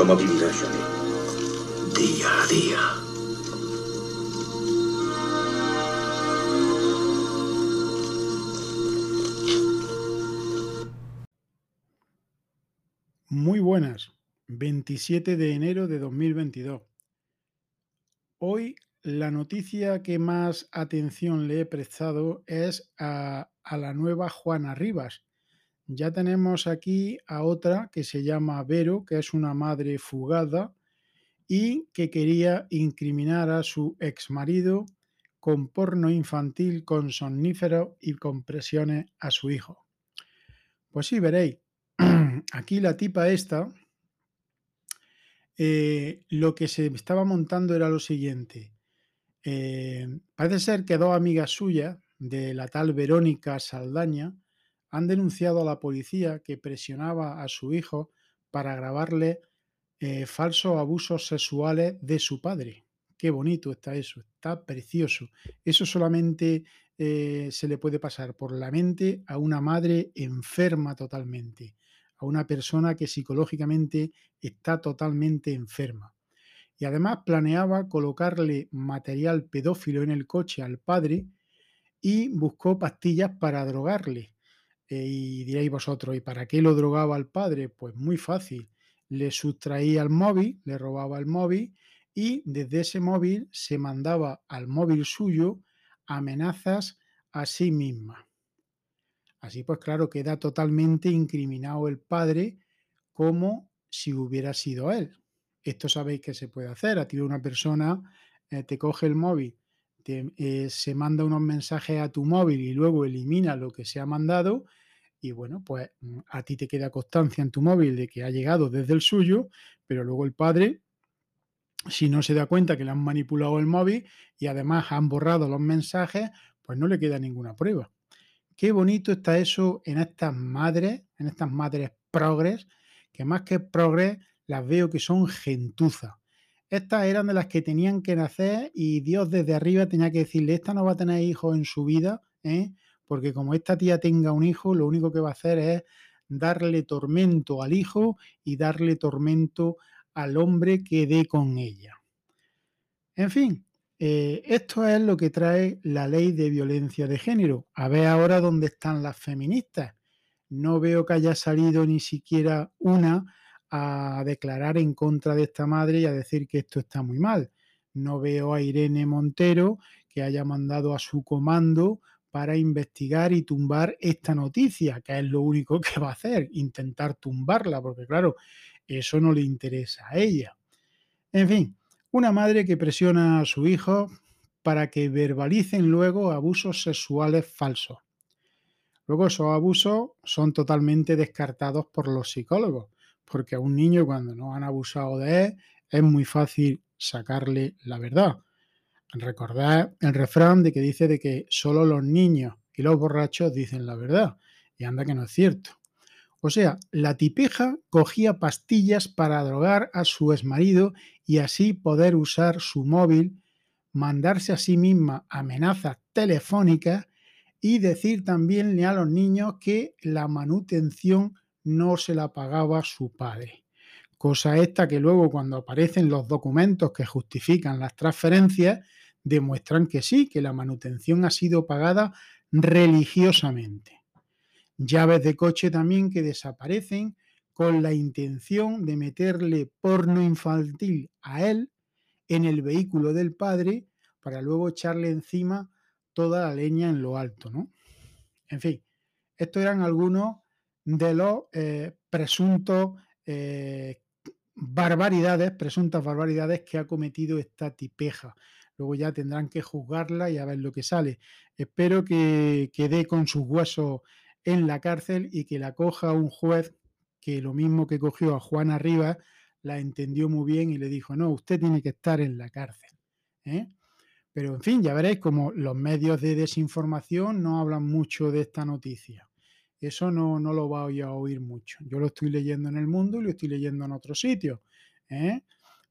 ¿Cómo vivirá? Día a día. Muy buenas, 27 de enero de 2022. Hoy la noticia que más atención le he prestado es a, la nueva Juana Rivas. Ya tenemos aquí a otra que se llama Vero, que es una madre fugada y que quería incriminar a su exmarido con porno infantil, con somnífero y con presiones a su hijo. Pues sí, veréis, aquí la tipa esta, eh, lo que se estaba montando era lo siguiente. Eh, parece ser que dos amigas suyas, de la tal Verónica Saldaña, han denunciado a la policía que presionaba a su hijo para grabarle eh, falsos abusos sexuales de su padre. Qué bonito está eso, está precioso. Eso solamente se le puede pasar por la mente a una madre enferma totalmente a una persona que psicológicamente está totalmente enferma. Y además planeaba colocarle material pedófilo en el coche al padre y buscó pastillas para drogarle. Eh, y diréis vosotros, ¿y para qué lo drogaba al padre? Pues muy fácil. Le sustraía el móvil, le robaba el móvil y desde ese móvil se mandaba al móvil suyo amenazas a sí misma. Así pues, claro, queda totalmente incriminado el padre como si hubiera sido él. Esto sabéis que se puede hacer. A ti una persona eh, te coge el móvil, eh, se manda unos mensajes a tu móvil y luego elimina lo que se ha mandado y bueno, pues mm, a ti te queda constancia en tu móvil de que ha llegado desde el suyo, pero luego el padre, si no se da cuenta que le han manipulado el móvil y además han borrado los mensajes, pues no le queda ninguna prueba. Qué bonito está eso en estas madres, en estas madres progres, que más que progres las veo que son gentuzas. Estas eran de las que tenían que nacer y Dios desde arriba tenía que decirle, esta no va a tener hijos en su vida, ¿eh? Porque como esta tía tenga un hijo, lo único que va a hacer es darle tormento al hijo y darle tormento al hombre que dé con ella. En fin, eh, esto es lo que trae la ley de violencia de género. A ver ahora dónde están las feministas. No veo que haya salido ni siquiera una a declarar en contra de esta madre y a decir que esto está muy mal. No veo a Irene Montero que haya mandado a su comando para investigar y tumbar esta noticia, que es lo único que va a hacer, intentar tumbarla, porque claro, eso no le interesa a ella. En fin, una madre que presiona a su hijo para que verbalicen luego abusos sexuales falsos. Luego esos abusos son totalmente descartados por los psicólogos, porque a un niño cuando no han abusado de él es muy fácil sacarle la verdad. Recordad el refrán de que dice de que solo los niños y los borrachos dicen la verdad, y anda que no es cierto. O sea, la tipeja cogía pastillas para drogar a su exmarido y así poder usar su móvil, mandarse a sí misma amenazas telefónicas y decir también a los niños que la manutención no se la pagaba su padre. Cosa esta que luego cuando aparecen los documentos que justifican las transferencias, demuestran que sí, que la manutención ha sido pagada religiosamente llaves de coche también que desaparecen con la intención de meterle porno infantil a él en el vehículo del padre para luego echarle encima toda la leña en lo alto, ¿no? En fin, estos eran algunos de los eh, presuntos eh, barbaridades, presuntas barbaridades que ha cometido esta tipeja. Luego ya tendrán que juzgarla y a ver lo que sale. Espero que, quede con sus huesos en la cárcel y que la coja un juez que lo mismo que cogió a Juana Rivas, la entendió muy bien y le dijo, no, usted tiene que estar en la cárcel. ¿eh? Pero en fin, ya veréis como los medios de desinformación no hablan mucho de esta noticia. Eso no, no lo voy a oír mucho. Yo lo estoy leyendo en el mundo y lo estoy leyendo en otros sitios. ¿eh?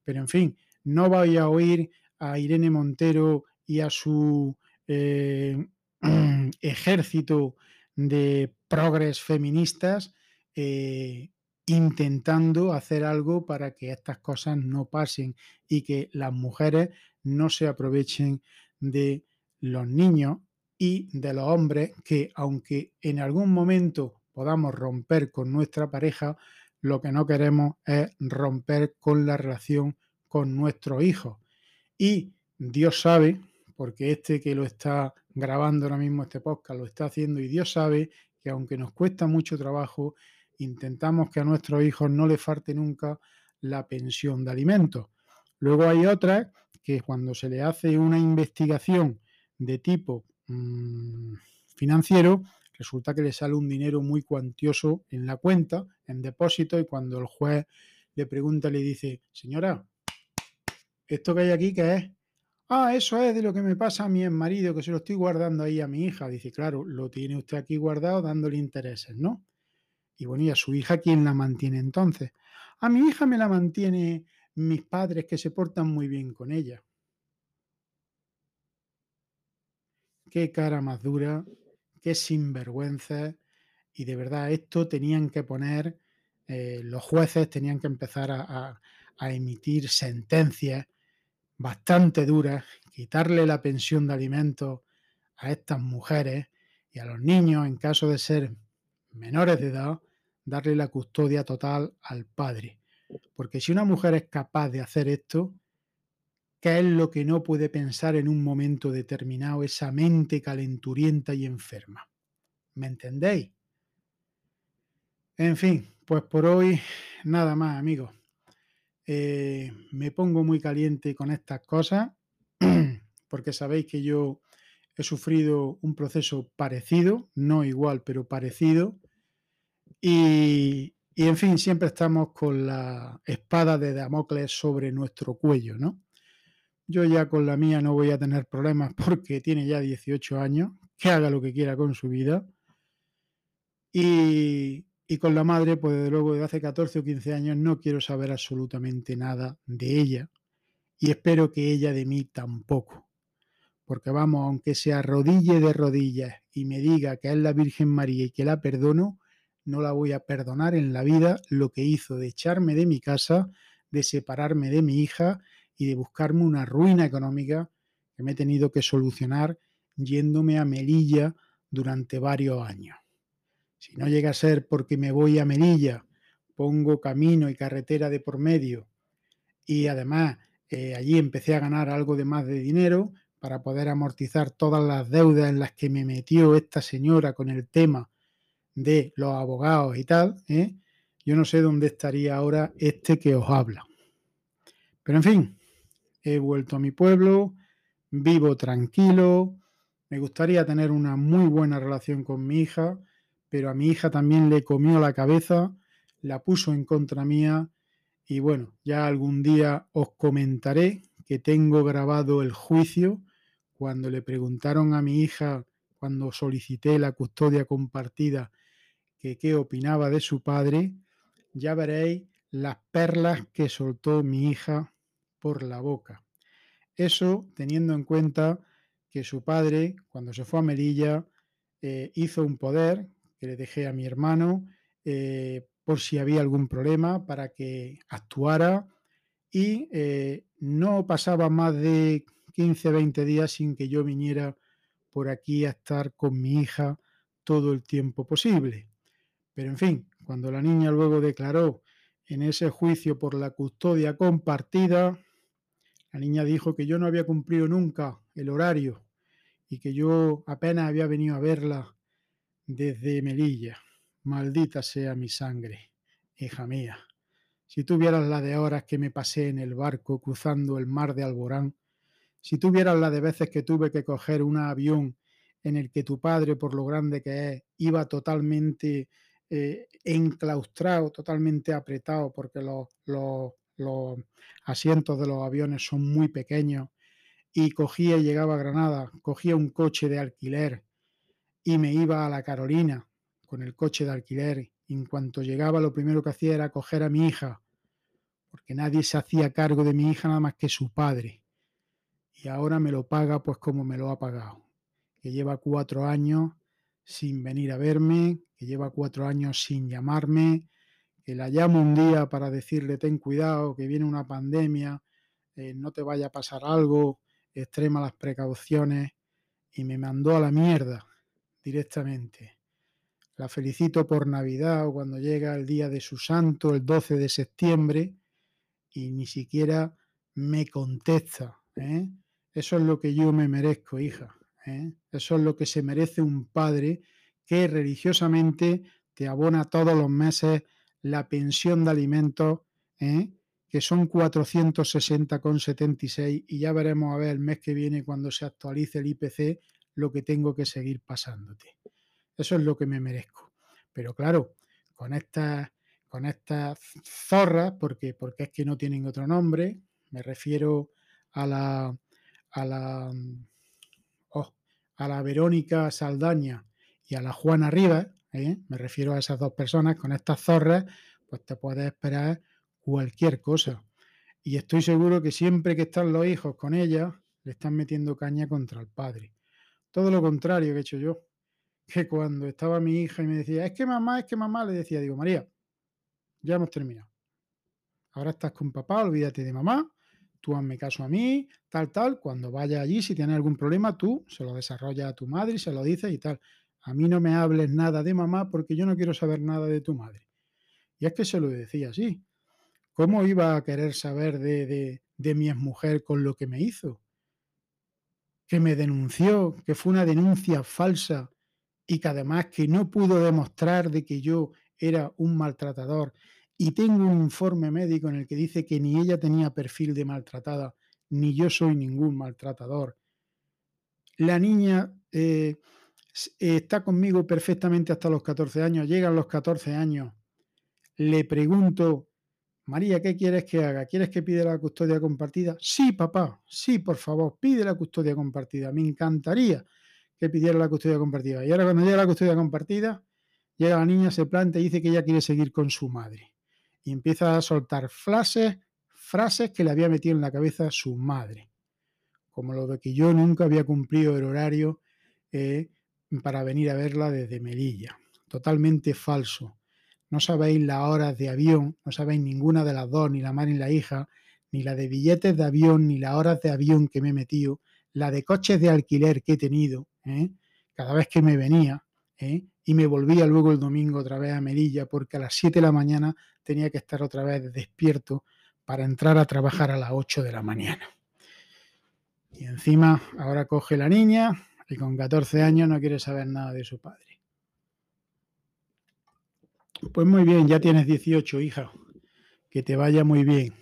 Pero en fin, no voy a oír a Irene Montero y a su eh, ejército de progres feministas eh, intentando hacer algo para que estas cosas no pasen y que las mujeres no se aprovechen de los niños y de los hombres que aunque en algún momento podamos romper con nuestra pareja, lo que no queremos es romper con la relación con nuestros hijos. Y Dios sabe, porque este que lo está grabando ahora mismo este podcast lo está haciendo y Dios sabe que aunque nos cuesta mucho trabajo, intentamos que a nuestros hijos no les falte nunca la pensión de alimentos. Luego hay otras que cuando se le hace una investigación de tipo mmm, financiero, resulta que le sale un dinero muy cuantioso en la cuenta, en depósito, y cuando el juez le pregunta, le dice, señora, ¿esto que hay aquí qué es? Ah, eso es de lo que me pasa a mi marido, que se lo estoy guardando ahí a mi hija. Dice, claro, lo tiene usted aquí guardado dándole intereses, ¿no? Y bueno, ¿y a su hija quién la mantiene entonces? A mi hija me la mantiene mis padres que se portan muy bien con ella. Qué cara más dura, qué sinvergüenza. Y de verdad, esto tenían que poner, eh, los jueces tenían que empezar a, a emitir sentencias bastante duras, quitarle la pensión de alimentos a estas mujeres y a los niños, en caso de ser menores de edad, darle la custodia total al padre. Porque si una mujer es capaz de hacer esto, ¿qué es lo que no puede pensar en un momento determinado esa mente calenturienta y enferma? ¿Me entendéis? En fin, pues por hoy nada más, amigos. Eh, me pongo muy caliente con estas cosas porque sabéis que yo he sufrido un proceso parecido, no igual, pero parecido. Y, y, en fin, siempre estamos con la espada de Damocles sobre nuestro cuello, ¿no? Yo ya con la mía no voy a tener problemas porque tiene ya 18 años, que haga lo que quiera con su vida. Y, y con la madre, pues desde luego desde hace 14 o 15 años no quiero saber absolutamente nada de ella y espero que ella de mí tampoco. Porque vamos, aunque se arrodille de rodillas y me diga que es la Virgen María y que la perdono, no la voy a perdonar en la vida lo que hizo de echarme de mi casa, de separarme de mi hija y de buscarme una ruina económica que me he tenido que solucionar yéndome a Melilla durante varios años. Si no llega a ser porque me voy a Melilla, pongo camino y carretera de por medio y además eh, allí empecé a ganar algo de más de dinero para poder amortizar todas las deudas en las que me metió esta señora con el tema de los abogados y tal, ¿eh? yo no sé dónde estaría ahora este que os habla. Pero en fin, he vuelto a mi pueblo, vivo tranquilo, me gustaría tener una muy buena relación con mi hija, pero a mi hija también le comió la cabeza, la puso en contra mía y bueno, ya algún día os comentaré que tengo grabado el juicio. Cuando le preguntaron a mi hija, cuando solicité la custodia compartida, que qué opinaba de su padre, ya veréis las perlas que soltó mi hija por la boca. Eso teniendo en cuenta que su padre, cuando se fue a Melilla, eh, hizo un poder que le dejé a mi hermano eh, por si había algún problema para que actuara y eh, no pasaba más de 15, 20 días sin que yo viniera por aquí a estar con mi hija todo el tiempo posible. Pero en fin, cuando la niña luego declaró en ese juicio por la custodia compartida, la niña dijo que yo no había cumplido nunca el horario y que yo apenas había venido a verla desde Melilla. Maldita sea mi sangre, hija mía. Si tuvieras la de horas que me pasé en el barco cruzando el mar de Alborán, si tuvieras la de veces que tuve que coger un avión en el que tu padre, por lo grande que es, iba totalmente eh, enclaustrado, totalmente apretado, porque los, los, los asientos de los aviones son muy pequeños, y cogía y llegaba a Granada, cogía un coche de alquiler y me iba a la Carolina con el coche de alquiler. Y en cuanto llegaba, lo primero que hacía era coger a mi hija, porque nadie se hacía cargo de mi hija nada más que su padre. Y ahora me lo paga pues como me lo ha pagado. Que lleva cuatro años sin venir a verme, que lleva cuatro años sin llamarme, que la llamo un día para decirle ten cuidado, que viene una pandemia, eh, no te vaya a pasar algo, extrema las precauciones y me mandó a la mierda directamente. La felicito por Navidad o cuando llega el día de su santo, el 12 de septiembre, y ni siquiera me contesta. ¿eh? Eso es lo que yo me merezco, hija. ¿eh? Eso es lo que se merece un padre que religiosamente te abona todos los meses la pensión de alimentos, ¿eh? que son 460,76 y ya veremos a ver el mes que viene cuando se actualice el IPC lo que tengo que seguir pasándote. Eso es lo que me merezco. Pero claro, con estas con estas zorras, porque, porque es que no tienen otro nombre, me refiero a la a la oh, a la Verónica Saldaña y a la Juana Rivas, ¿eh? me refiero a esas dos personas, con estas zorras, pues te puedes esperar cualquier cosa. Y estoy seguro que siempre que están los hijos con ella, le están metiendo caña contra el padre. Todo lo contrario que he hecho yo. Que cuando estaba mi hija y me decía, es que mamá, es que mamá, le decía, digo, María, ya hemos terminado. Ahora estás con papá, olvídate de mamá, tú hazme caso a mí, tal, tal. Cuando vaya allí, si tienes algún problema, tú se lo desarrollas a tu madre y se lo dices y tal. A mí no me hables nada de mamá porque yo no quiero saber nada de tu madre. Y es que se lo decía así. ¿Cómo iba a querer saber de, de, de mi exmujer con lo que me hizo? Que me denunció, que fue una denuncia falsa y que además que no pudo demostrar de que yo era un maltratador y tengo un informe médico en el que dice que ni ella tenía perfil de maltratada, ni yo soy ningún maltratador. La niña eh, está conmigo perfectamente hasta los 14 años, llegan los 14 años, le pregunto, María, ¿qué quieres que haga? ¿Quieres que pida la custodia compartida? Sí, papá, sí, por favor, pide la custodia compartida. Me encantaría que pidiera la custodia compartida. Y ahora cuando llega la custodia compartida, llega la niña, se planta y dice que ella quiere seguir con su madre y empieza a soltar frases, frases que le había metido en la cabeza su madre, como lo de que yo nunca había cumplido el horario eh, para venir a verla desde Melilla. Totalmente falso. No sabéis las horas de avión, no sabéis ninguna de las dos, ni la madre ni la hija, ni la de billetes de avión, ni las horas de avión que me he metido, la de coches de alquiler que he tenido, ¿eh? cada vez que me venía, ¿eh? y me volvía luego el domingo otra vez a Melilla, porque a las 7 de la mañana tenía que estar otra vez despierto para entrar a trabajar a las 8 de la mañana. Y encima ahora coge la niña y con 14 años no quiere saber nada de su padre. Pues muy bien, ya tienes 18, hija. Que te vaya muy bien.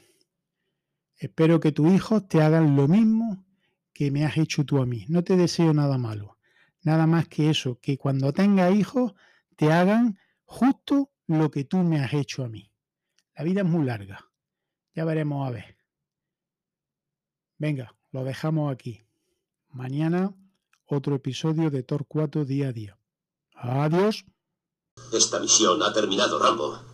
Espero que tus hijos te hagan lo mismo que me has hecho tú a mí. No te deseo nada malo. Nada más que eso, que cuando tengas hijos te hagan justo lo que tú me has hecho a mí. La vida es muy larga. Ya veremos a ver. Venga, lo dejamos aquí. Mañana otro episodio de Torcuato día a día. Adiós. Esta misión ha terminado, Rambo.